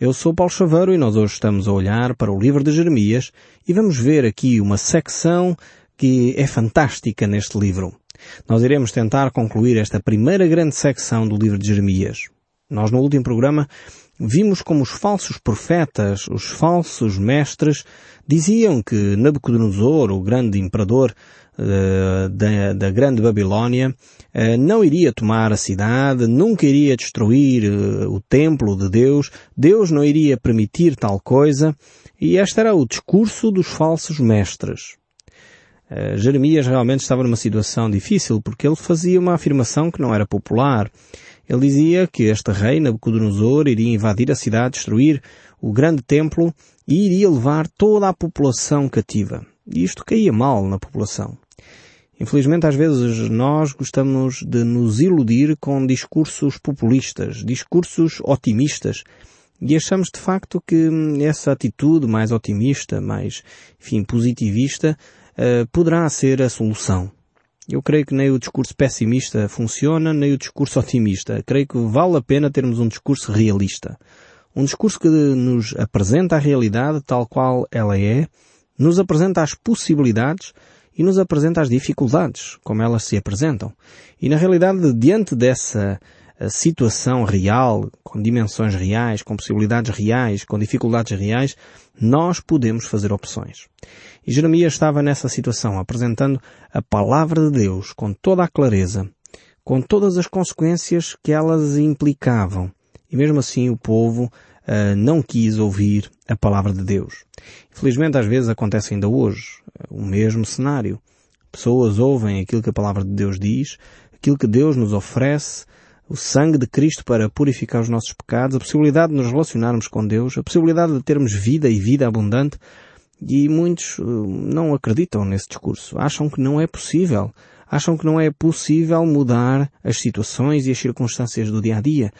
Eu sou Paulo Chaveiro e nós hoje estamos a olhar para o livro de Jeremias e vamos ver aqui uma secção que é fantástica neste livro. Nós iremos tentar concluir esta primeira grande secção do livro de Jeremias. Nós no último programa vimos como os falsos profetas, os falsos mestres, diziam que Nabucodonosor, o grande imperador uh, da, da, grande Babilónia, uh, não iria tomar a cidade, nunca iria destruir uh, o templo de Deus, Deus não iria permitir tal coisa, e este era o discurso dos falsos mestres. Jeremias realmente estava numa situação difícil porque ele fazia uma afirmação que não era popular. Ele dizia que este rei, Nabucodonosor, iria invadir a cidade, destruir o grande templo e iria levar toda a população cativa. E isto caía mal na população. Infelizmente, às vezes, nós gostamos de nos iludir com discursos populistas, discursos otimistas, e achamos de facto que essa atitude mais otimista, mais, enfim, positivista, uh, poderá ser a solução. Eu creio que nem o discurso pessimista funciona, nem o discurso otimista. Creio que vale a pena termos um discurso realista. Um discurso que nos apresenta a realidade tal qual ela é, nos apresenta as possibilidades e nos apresenta as dificuldades, como elas se apresentam. E na realidade, diante dessa situação real, com dimensões reais, com possibilidades reais, com dificuldades reais, nós podemos fazer opções. E Jeremias estava nessa situação, apresentando a palavra de Deus com toda a clareza, com todas as consequências que elas implicavam. E mesmo assim o povo uh, não quis ouvir a palavra de Deus. Infelizmente às vezes acontece ainda hoje o mesmo cenário. Pessoas ouvem aquilo que a palavra de Deus diz, aquilo que Deus nos oferece, o sangue de Cristo para purificar os nossos pecados, a possibilidade de nos relacionarmos com Deus, a possibilidade de termos vida e vida abundante, e muitos uh, não acreditam nesse discurso. Acham que não é possível. Acham que não é possível mudar as situações e as circunstâncias do dia a dia.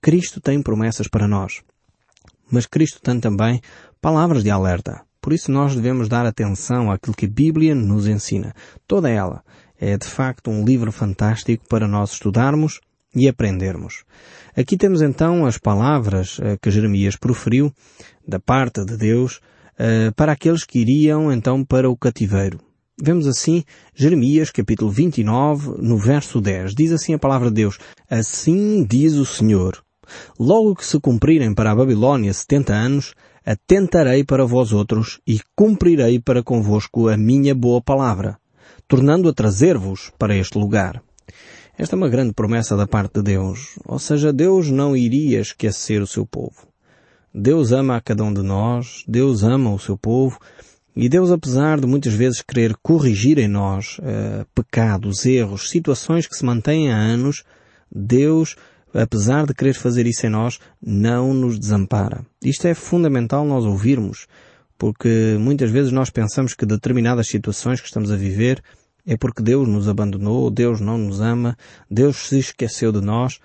Cristo tem promessas para nós. Mas Cristo tem também palavras de alerta. Por isso nós devemos dar atenção àquilo que a Bíblia nos ensina. Toda ela é de facto um livro fantástico para nós estudarmos e aprendermos. Aqui temos então as palavras uh, que Jeremias proferiu da parte de Deus uh, para aqueles que iriam então para o cativeiro. Vemos assim Jeremias capítulo 29 no verso 10. Diz assim a palavra de Deus. Assim diz o Senhor. Logo que se cumprirem para a Babilônia setenta anos, atentarei para vós outros e cumprirei para convosco a minha boa palavra, tornando a trazer-vos para este lugar. Esta é uma grande promessa da parte de Deus. Ou seja, Deus não iria esquecer o seu povo. Deus ama a cada um de nós, Deus ama o seu povo, e Deus, apesar de muitas vezes querer corrigir em nós uh, pecados, erros, situações que se mantêm há anos, Deus, apesar de querer fazer isso em nós, não nos desampara. Isto é fundamental nós ouvirmos, porque muitas vezes nós pensamos que determinadas situações que estamos a viver é porque Deus nos abandonou, Deus não nos ama, Deus se esqueceu de nós,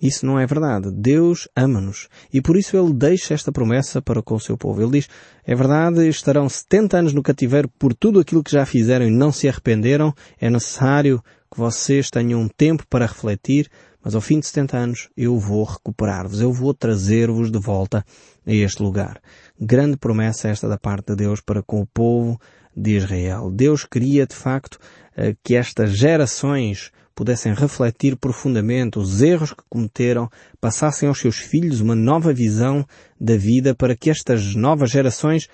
isso não é verdade. Deus ama-nos. E por isso Ele deixa esta promessa para com o seu povo. Ele diz, é verdade, estarão 70 anos no cativeiro por tudo aquilo que já fizeram e não se arrependeram. É necessário que vocês tenham um tempo para refletir, mas ao fim de 70 anos eu vou recuperar-vos. Eu vou trazer-vos de volta a este lugar. Grande promessa esta da parte de Deus para com o povo de Israel. Deus queria, de facto, eh, que estas gerações pudessem refletir profundamente os erros que cometeram, passassem aos seus filhos uma nova visão da vida para que estas novas gerações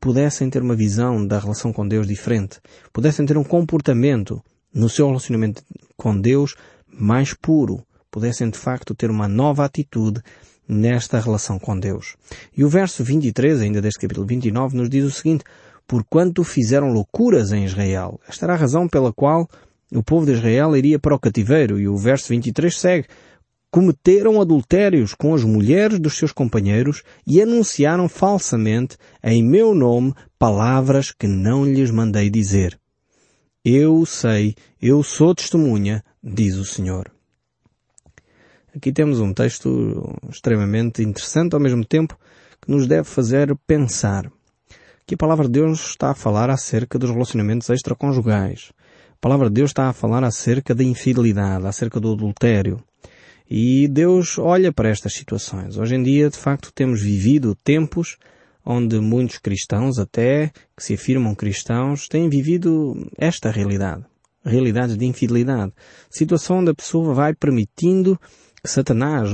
pudessem ter uma visão da relação com Deus diferente, pudessem ter um comportamento no seu relacionamento com Deus mais puro, pudessem de facto ter uma nova atitude nesta relação com Deus. E o verso 23, ainda deste capítulo 29, nos diz o seguinte, porquanto fizeram loucuras em Israel. Esta era a razão pela qual o povo de Israel iria para o cativeiro e o verso 23 segue. Cometeram adultérios com as mulheres dos seus companheiros e anunciaram falsamente em meu nome palavras que não lhes mandei dizer. Eu sei, eu sou testemunha, diz o Senhor. Aqui temos um texto extremamente interessante ao mesmo tempo que nos deve fazer pensar. Que a palavra de Deus está a falar acerca dos relacionamentos extraconjugais. A palavra de Deus está a falar acerca da infidelidade, acerca do adultério. E Deus olha para estas situações. Hoje em dia, de facto, temos vivido tempos onde muitos cristãos, até que se afirmam cristãos, têm vivido esta realidade. Realidades de infidelidade. Situação onde a pessoa vai permitindo que Satanás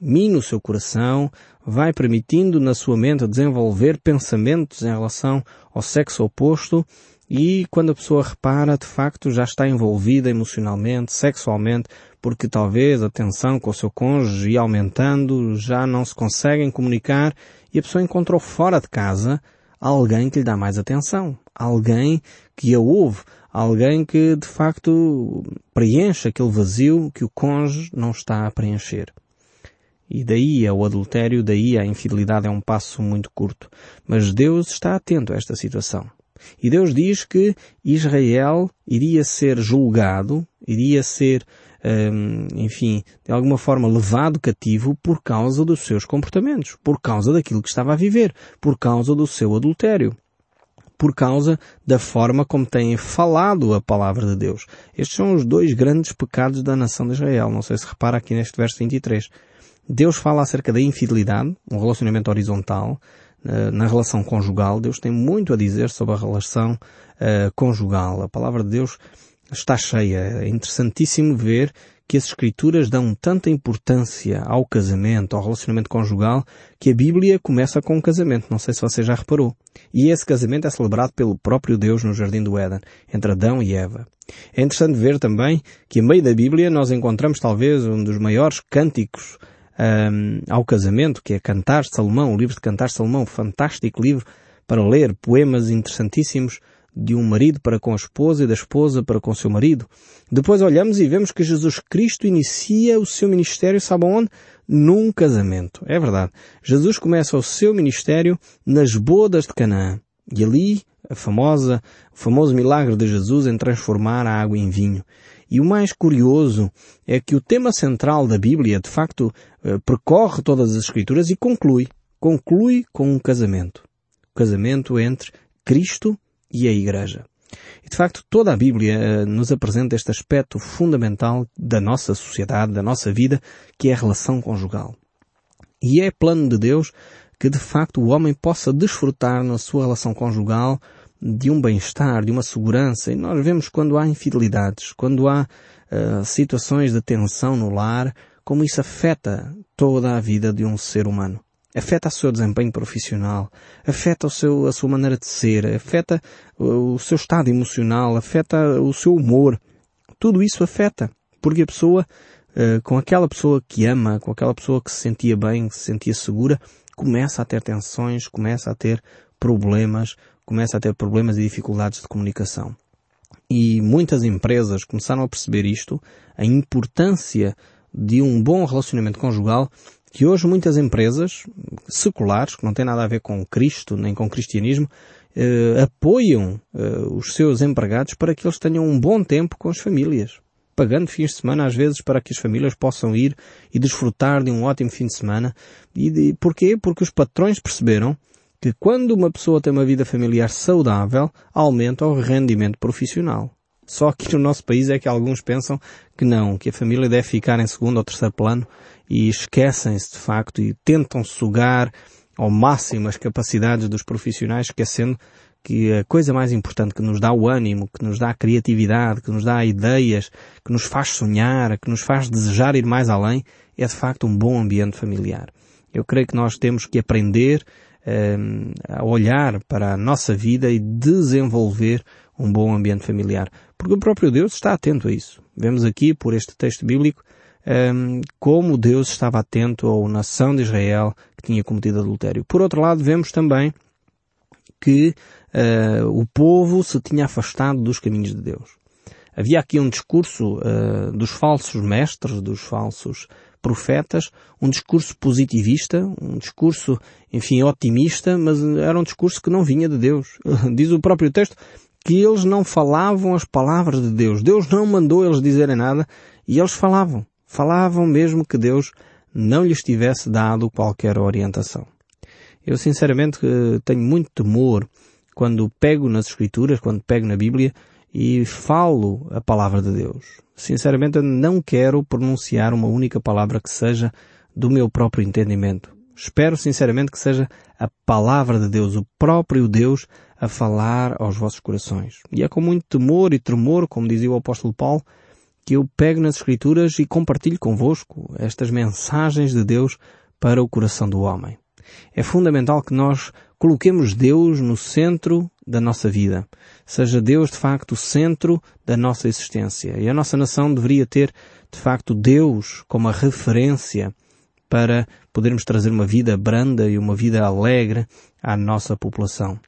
mine o seu coração, vai permitindo na sua mente desenvolver pensamentos em relação ao sexo oposto e quando a pessoa repara, de facto, já está envolvida emocionalmente, sexualmente, porque talvez a tensão com o seu cônjuge ia aumentando, já não se conseguem comunicar e a pessoa encontrou fora de casa alguém que lhe dá mais atenção, alguém que a ouve, alguém que de facto preenche aquele vazio que o cônjuge não está a preencher. E daí ao adultério, daí à infidelidade é um passo muito curto. Mas Deus está atento a esta situação. E Deus diz que Israel iria ser julgado, iria ser, hum, enfim, de alguma forma levado cativo por causa dos seus comportamentos, por causa daquilo que estava a viver, por causa do seu adultério por causa da forma como têm falado a palavra de Deus. Estes são os dois grandes pecados da nação de Israel. Não sei se repara aqui neste verso 23. Deus fala acerca da infidelidade, um relacionamento horizontal, eh, na relação conjugal. Deus tem muito a dizer sobre a relação uh, conjugal. A palavra de Deus está cheia. É interessantíssimo ver que as Escrituras dão tanta importância ao casamento, ao relacionamento conjugal, que a Bíblia começa com um casamento. Não sei se você já reparou. E esse casamento é celebrado pelo próprio Deus no Jardim do Éden, entre Adão e Eva. É interessante ver também que, a meio da Bíblia, nós encontramos talvez um dos maiores cânticos um, ao casamento, que é Cantar de Salomão, o livro de Cantar de Salomão, fantástico livro para ler, poemas interessantíssimos de um marido para com a esposa e da esposa para com o seu marido. Depois olhamos e vemos que Jesus Cristo inicia o seu ministério, sabe onde? Num casamento. É verdade. Jesus começa o seu ministério nas bodas de Canaã. E ali, a famosa, o famoso milagre de Jesus em transformar a água em vinho. E o mais curioso é que o tema central da Bíblia, de facto, percorre todas as Escrituras e conclui. Conclui com um casamento. O casamento entre Cristo e a Igreja. E de facto toda a Bíblia eh, nos apresenta este aspecto fundamental da nossa sociedade, da nossa vida, que é a relação conjugal. E é plano de Deus que de facto o homem possa desfrutar na sua relação conjugal de um bem-estar, de uma segurança. E nós vemos quando há infidelidades, quando há uh, situações de tensão no lar, como isso afeta toda a vida de um ser humano. Afeta o seu desempenho profissional, afeta o seu, a sua maneira de ser, afeta o seu estado emocional, afeta o seu humor. Tudo isso afeta, porque a pessoa, uh, com aquela pessoa que ama, com aquela pessoa que se sentia bem, que se sentia segura, começa a ter tensões, começa a ter problemas, começa a ter problemas e dificuldades de comunicação. E muitas empresas começaram a perceber isto, a importância de um bom relacionamento conjugal, que hoje muitas empresas seculares, que não têm nada a ver com Cristo nem com cristianismo, eh, apoiam eh, os seus empregados para que eles tenham um bom tempo com as famílias, pagando fins de semana às vezes para que as famílias possam ir e desfrutar de um ótimo fim de semana. E de, porquê? Porque os patrões perceberam que quando uma pessoa tem uma vida familiar saudável, aumenta o rendimento profissional. Só que no nosso país é que alguns pensam que não, que a família deve ficar em segundo ou terceiro plano e esquecem-se de facto e tentam sugar ao máximo as capacidades dos profissionais, esquecendo que a coisa mais importante que nos dá o ânimo, que nos dá a criatividade, que nos dá ideias, que nos faz sonhar, que nos faz desejar ir mais além, é de facto um bom ambiente familiar. Eu creio que nós temos que aprender Ehm, a olhar para a nossa vida e desenvolver um bom ambiente familiar. Porque o próprio Deus está atento a isso. Vemos aqui, por este texto bíblico, ehm, como Deus estava atento à nação de Israel que tinha cometido adultério. Por outro lado, vemos também que uh, o povo se tinha afastado dos caminhos de Deus. Havia aqui um discurso uh, dos falsos mestres, dos falsos profetas, um discurso positivista, um discurso, enfim, otimista, mas era um discurso que não vinha de Deus. Diz o próprio texto que eles não falavam as palavras de Deus. Deus não mandou eles dizerem nada e eles falavam. Falavam mesmo que Deus não lhes tivesse dado qualquer orientação. Eu sinceramente tenho muito temor quando pego nas Escrituras, quando pego na Bíblia e falo a palavra de Deus. Sinceramente, não quero pronunciar uma única palavra que seja do meu próprio entendimento. Espero sinceramente que seja a palavra de Deus, o próprio Deus, a falar aos vossos corações. E é com muito temor e tremor, como dizia o apóstolo Paulo, que eu pego nas Escrituras e compartilho convosco estas mensagens de Deus para o coração do homem. É fundamental que nós coloquemos Deus no centro da nossa vida. Seja Deus, de facto, o centro da nossa existência. E a nossa nação deveria ter, de facto, Deus como a referência para podermos trazer uma vida branda e uma vida alegre à nossa população.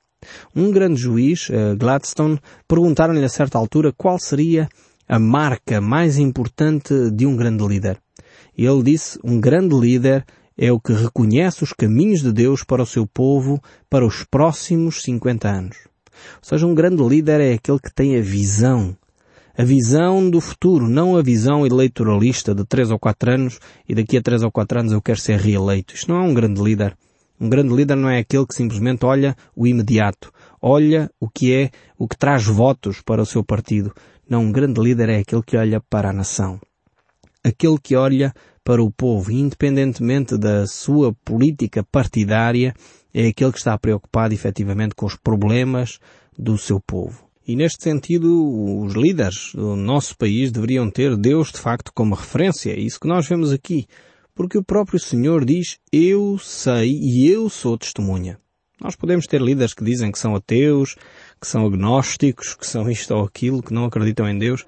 Um grande juiz, eh, Gladstone, perguntaram-lhe a certa altura qual seria a marca mais importante de um grande líder. Ele disse, um grande líder é o que reconhece os caminhos de Deus para o seu povo para os próximos 50 anos. Ou seja, um grande líder é aquele que tem a visão a visão do futuro, não a visão eleitoralista de três ou quatro anos e daqui a três ou quatro anos eu quero ser reeleito. Isto não é um grande líder. Um grande líder não é aquele que simplesmente olha o imediato, olha o que é, o que traz votos para o seu partido. Não, um grande líder é aquele que olha para a nação. Aquele que olha para o povo, independentemente da sua política partidária, é aquele que está preocupado efetivamente com os problemas do seu povo. E neste sentido, os líderes do nosso país deveriam ter Deus de facto como referência. É isso que nós vemos aqui. Porque o próprio Senhor diz, eu sei e eu sou testemunha. Nós podemos ter líderes que dizem que são ateus, que são agnósticos, que são isto ou aquilo, que não acreditam em Deus,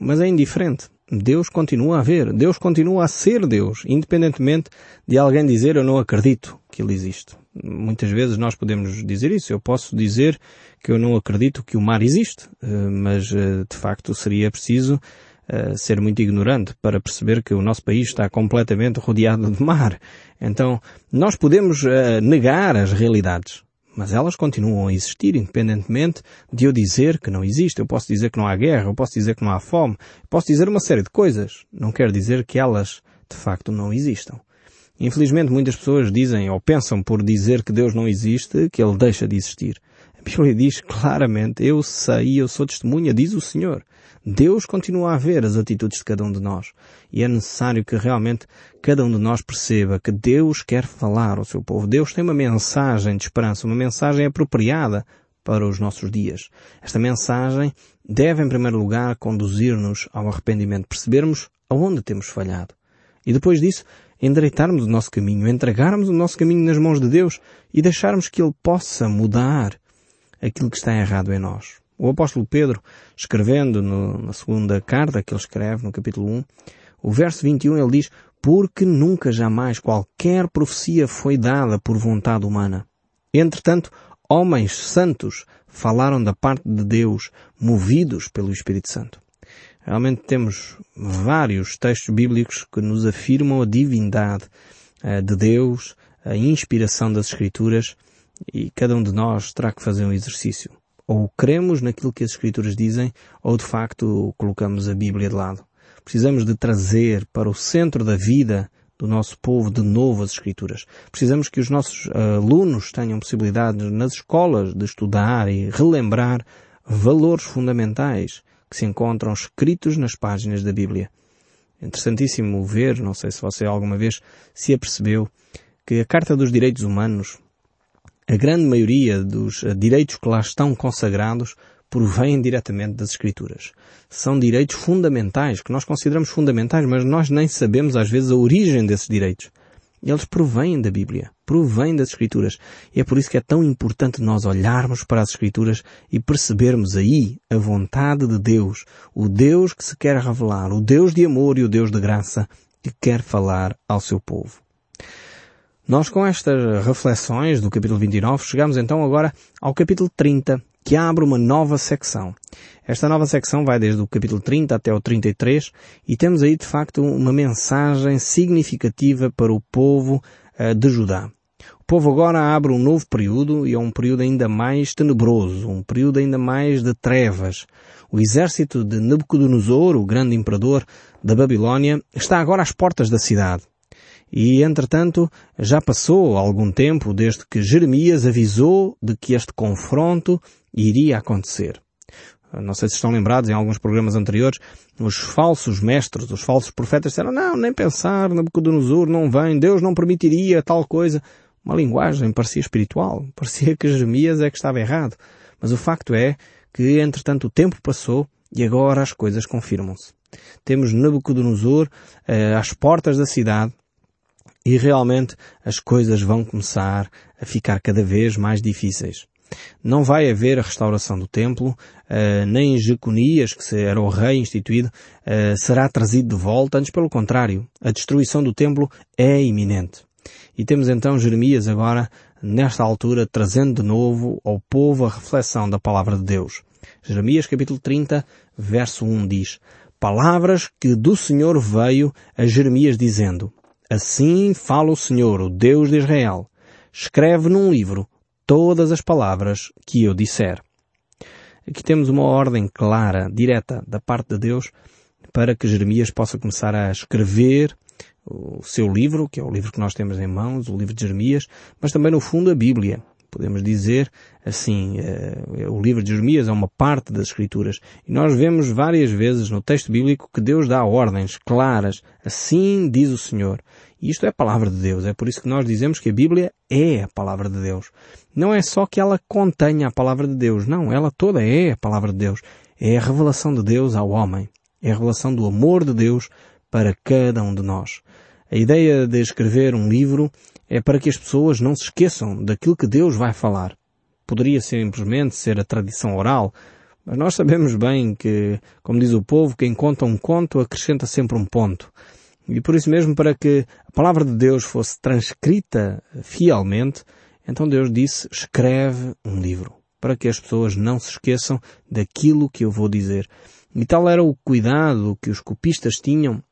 mas é indiferente. Deus continua a haver. Deus continua a ser Deus, independentemente de alguém dizer eu não acredito que Ele existe. Muitas vezes nós podemos dizer isso. Eu posso dizer que eu não acredito que o mar existe, eh, mas eh, de facto seria preciso ser muito ignorante para perceber que o nosso país está completamente rodeado de mar. Então, nós podemos negar as realidades, mas elas continuam a existir independentemente de eu dizer que não existe. Eu posso dizer que não há guerra, eu posso dizer que não há fome, posso dizer uma série de coisas. Não quer dizer que elas de facto não existam. Infelizmente muitas pessoas dizem ou pensam por dizer que Deus não existe, que Ele deixa de existir. Bíblia diz claramente, eu sei, eu sou testemunha, diz o Senhor. Deus continua a ver as atitudes de cada um de nós. E é necessário que realmente cada um de nós perceba que Deus quer falar ao seu povo. Deus tem uma mensagem de esperança, uma mensagem apropriada para os nossos dias. Esta mensagem deve, em primeiro lugar, conduzir-nos ao arrependimento, percebermos aonde temos falhado. E depois disso, endireitarmos o nosso caminho, entregarmos o nosso caminho nas mãos de Deus e deixarmos que Ele possa mudar aquilo que está errado em nós. O apóstolo Pedro, escrevendo no, na segunda carta que ele escreve, no capítulo 1, o verso 21 ele diz, porque nunca jamais qualquer profecia foi dada por vontade humana. Entretanto, homens santos falaram da parte de Deus, movidos pelo Espírito Santo. Realmente temos vários textos bíblicos que nos afirmam a divindade uh, de Deus, a inspiração das Escrituras, e cada um de nós terá que fazer um exercício. Ou cremos naquilo que as Escrituras dizem, ou de facto colocamos a Bíblia de lado. Precisamos de trazer para o centro da vida do nosso povo de novo as Escrituras. Precisamos que os nossos alunos tenham possibilidade nas escolas de estudar e relembrar valores fundamentais que se encontram escritos nas páginas da Bíblia. Interessantíssimo ver, não sei se você alguma vez se apercebeu, que a Carta dos Direitos Humanos, a grande maioria dos direitos que lá estão consagrados, provém diretamente das Escrituras. São direitos fundamentais, que nós consideramos fundamentais, mas nós nem sabemos às vezes a origem desses direitos. Eles provêm da Bíblia, provêm das Escrituras. E é por isso que é tão importante nós olharmos para as Escrituras e percebermos aí a vontade de Deus, o Deus que se quer revelar, o Deus de amor e o Deus de graça que quer falar ao seu povo. Nós com estas reflexões do capítulo 29 chegamos então agora ao capítulo 30, que abre uma nova secção. Esta nova secção vai desde o capítulo 30 até o 33 e temos aí de facto uma mensagem significativa para o povo uh, de Judá. O povo agora abre um novo período e é um período ainda mais tenebroso, um período ainda mais de trevas. O exército de Nabucodonosor, o grande imperador da Babilónia, está agora às portas da cidade. E, entretanto, já passou algum tempo desde que Jeremias avisou de que este confronto iria acontecer. Não sei se estão lembrados em alguns programas anteriores, os falsos mestres, os falsos profetas disseram, não, nem pensar, Nabucodonosor não vem, Deus não permitiria tal coisa. Uma linguagem parecia espiritual, parecia que Jeremias é que estava errado. Mas o facto é que, entretanto, o tempo passou e agora as coisas confirmam-se. Temos Nabucodonosor eh, às portas da cidade e realmente as coisas vão começar a ficar cada vez mais difíceis. Não vai haver a restauração do templo, uh, nem Jeconias, que era o rei instituído, uh, será trazido de volta, antes pelo contrário, a destruição do templo é iminente. E temos então Jeremias agora, nesta altura, trazendo de novo ao povo a reflexão da palavra de Deus. Jeremias capítulo 30, verso 1 diz, Palavras que do Senhor veio a Jeremias dizendo, Assim fala o Senhor, o Deus de Israel. Escreve num livro todas as palavras que eu disser. Aqui temos uma ordem clara, direta, da parte de Deus, para que Jeremias possa começar a escrever o seu livro, que é o livro que nós temos em mãos, o livro de Jeremias, mas também no fundo a Bíblia. Podemos dizer assim, uh, o livro de Jeremias é uma parte das Escrituras. E nós vemos várias vezes no texto bíblico que Deus dá ordens claras. Assim diz o Senhor. E isto é a palavra de Deus. É por isso que nós dizemos que a Bíblia é a palavra de Deus. Não é só que ela contenha a palavra de Deus. Não, ela toda é a palavra de Deus. É a revelação de Deus ao homem. É a revelação do amor de Deus para cada um de nós. A ideia de escrever um livro é para que as pessoas não se esqueçam daquilo que Deus vai falar. Poderia simplesmente ser a tradição oral, mas nós sabemos bem que, como diz o povo, quem conta um conto acrescenta sempre um ponto. E por isso mesmo, para que a palavra de Deus fosse transcrita fielmente, então Deus disse, escreve um livro, para que as pessoas não se esqueçam daquilo que eu vou dizer. E tal era o cuidado que os copistas tinham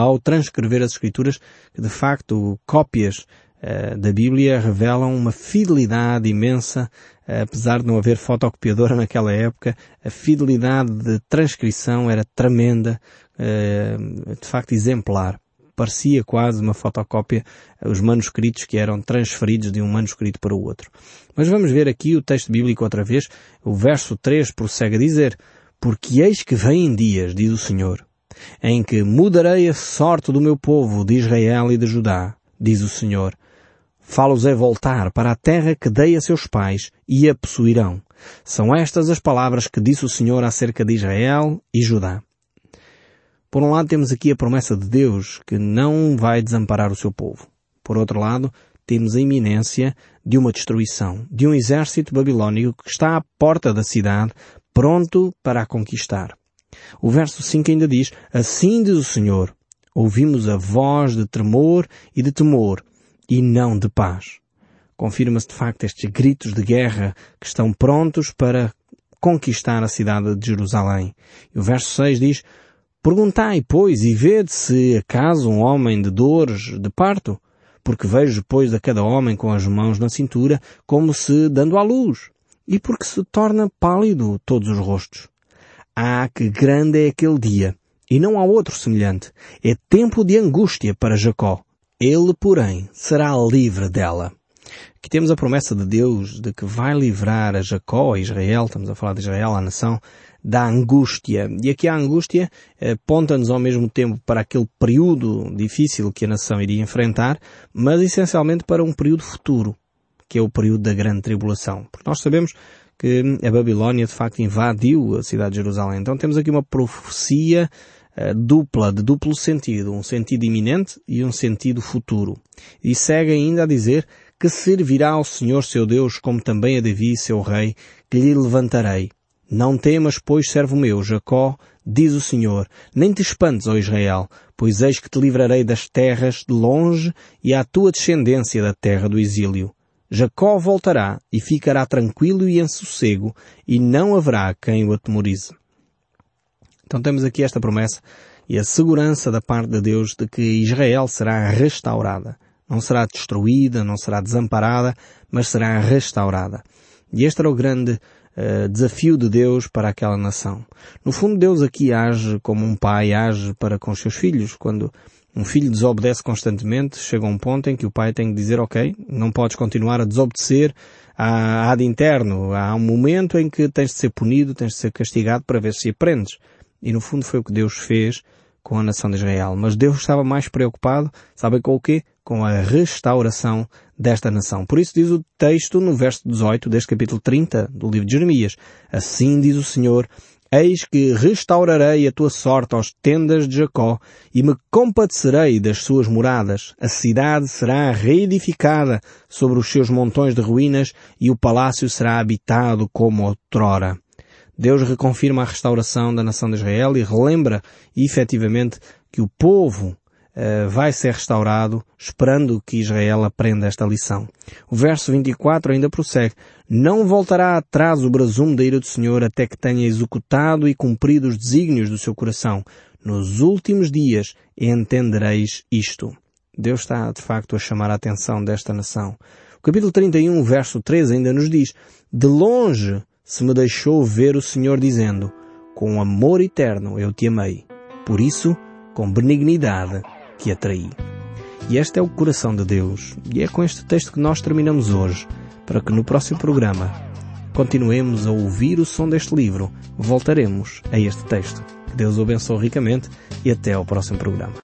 ao transcrever as Escrituras, que de facto cópias uh, da Bíblia revelam uma fidelidade imensa, uh, apesar de não haver fotocopiadora naquela época, a fidelidade de transcrição era tremenda, uh, de facto exemplar. Parecia quase uma fotocópia os manuscritos que eram transferidos de um manuscrito para o outro. Mas vamos ver aqui o texto bíblico outra vez. O verso 3 prossegue a dizer, Porque eis que vêm dias, diz o Senhor, em que mudarei a sorte do meu povo de Israel e de Judá, diz o Senhor. Fá-los é voltar para a terra que dei a seus pais e a possuirão. São estas as palavras que disse o Senhor acerca de Israel e Judá. Por um lado temos aqui a promessa de Deus que não vai desamparar o seu povo. Por outro lado, temos a iminência de uma destruição, de um exército babilônico que está à porta da cidade, pronto para a conquistar. O verso 5 ainda diz, Assim diz o Senhor, ouvimos a voz de tremor e de temor, e não de paz. Confirma-se de facto estes gritos de guerra que estão prontos para conquistar a cidade de Jerusalém. E o verso 6 diz, Perguntai, pois, e vede se acaso um homem de dores de parto, porque vejo, pois, a cada homem com as mãos na cintura, como se dando à luz, e porque se torna pálido todos os rostos. Ah, que grande é aquele dia! E não há outro semelhante. É tempo de angústia para Jacó. Ele, porém, será livre dela. Aqui temos a promessa de Deus de que vai livrar a Jacó, a Israel, estamos a falar de Israel, a nação, da angústia. E aqui a angústia aponta-nos ao mesmo tempo para aquele período difícil que a nação iria enfrentar, mas essencialmente para um período futuro, que é o período da grande tribulação. Porque nós sabemos que a Babilónia de facto invadiu a cidade de Jerusalém. Então temos aqui uma profecia uh, dupla, de duplo sentido, um sentido iminente e um sentido futuro. E segue ainda a dizer que servirá ao Senhor seu Deus como também a Davi, seu rei, que lhe levantarei. Não temas, pois, servo meu, Jacó, diz o Senhor, nem te espantes, ó Israel, pois eis que te livrarei das terras de longe e à tua descendência da terra do exílio. Jacó voltará e ficará tranquilo e em sossego, e não haverá quem o atemorize. Então temos aqui esta promessa e a segurança da parte de Deus de que Israel será restaurada. Não será destruída, não será desamparada, mas será restaurada. E este era o grande uh, desafio de Deus para aquela nação. No fundo, Deus aqui age como um pai age para com os seus filhos, quando Um filho desobedece constantemente, chega um ponto em que o pai tem que dizer, ok, não podes continuar a desobedecer há ad interno. Há um momento em que tens de ser punido, tens de ser castigado para ver se aprendes. E no fundo foi o que Deus fez com a nação de Israel. Mas Deus estava mais preocupado, sabem com o quê? Com a restauração desta nação. Por isso diz o texto no verso 18 deste capítulo 30 do livro de Jeremias. Assim diz o Senhor, Eis que restaurarei a tua sorte aos tendas de Jacó e me compadecerei das suas moradas. A cidade será reedificada sobre os seus montões de ruínas e o palácio será habitado como outrora. Deus reconfirma a restauração da nação de Israel e relembra efetivamente que o povo uh, vai ser restaurado, esperando que Israel aprenda esta lição. O verso 24 ainda prossegue. Não voltará atrás o brasume da ira do Senhor até que tenha executado e cumprido os desígnios do seu coração. Nos últimos dias entendereis isto. Deus está, de facto, a chamar a atenção desta nação. O capítulo 31, verso 13 ainda nos diz, De longe se me deixou ver o Senhor dizendo, Com amor eterno eu te amei. Por isso, com benignidade que atraí. E este é o coração de Deus. E é com este texto que nós terminamos hoje, para que no próximo programa continuemos a ouvir o som deste livro. Voltaremos a este texto. Que Deus o abençoe ricamente e até ao próximo programa.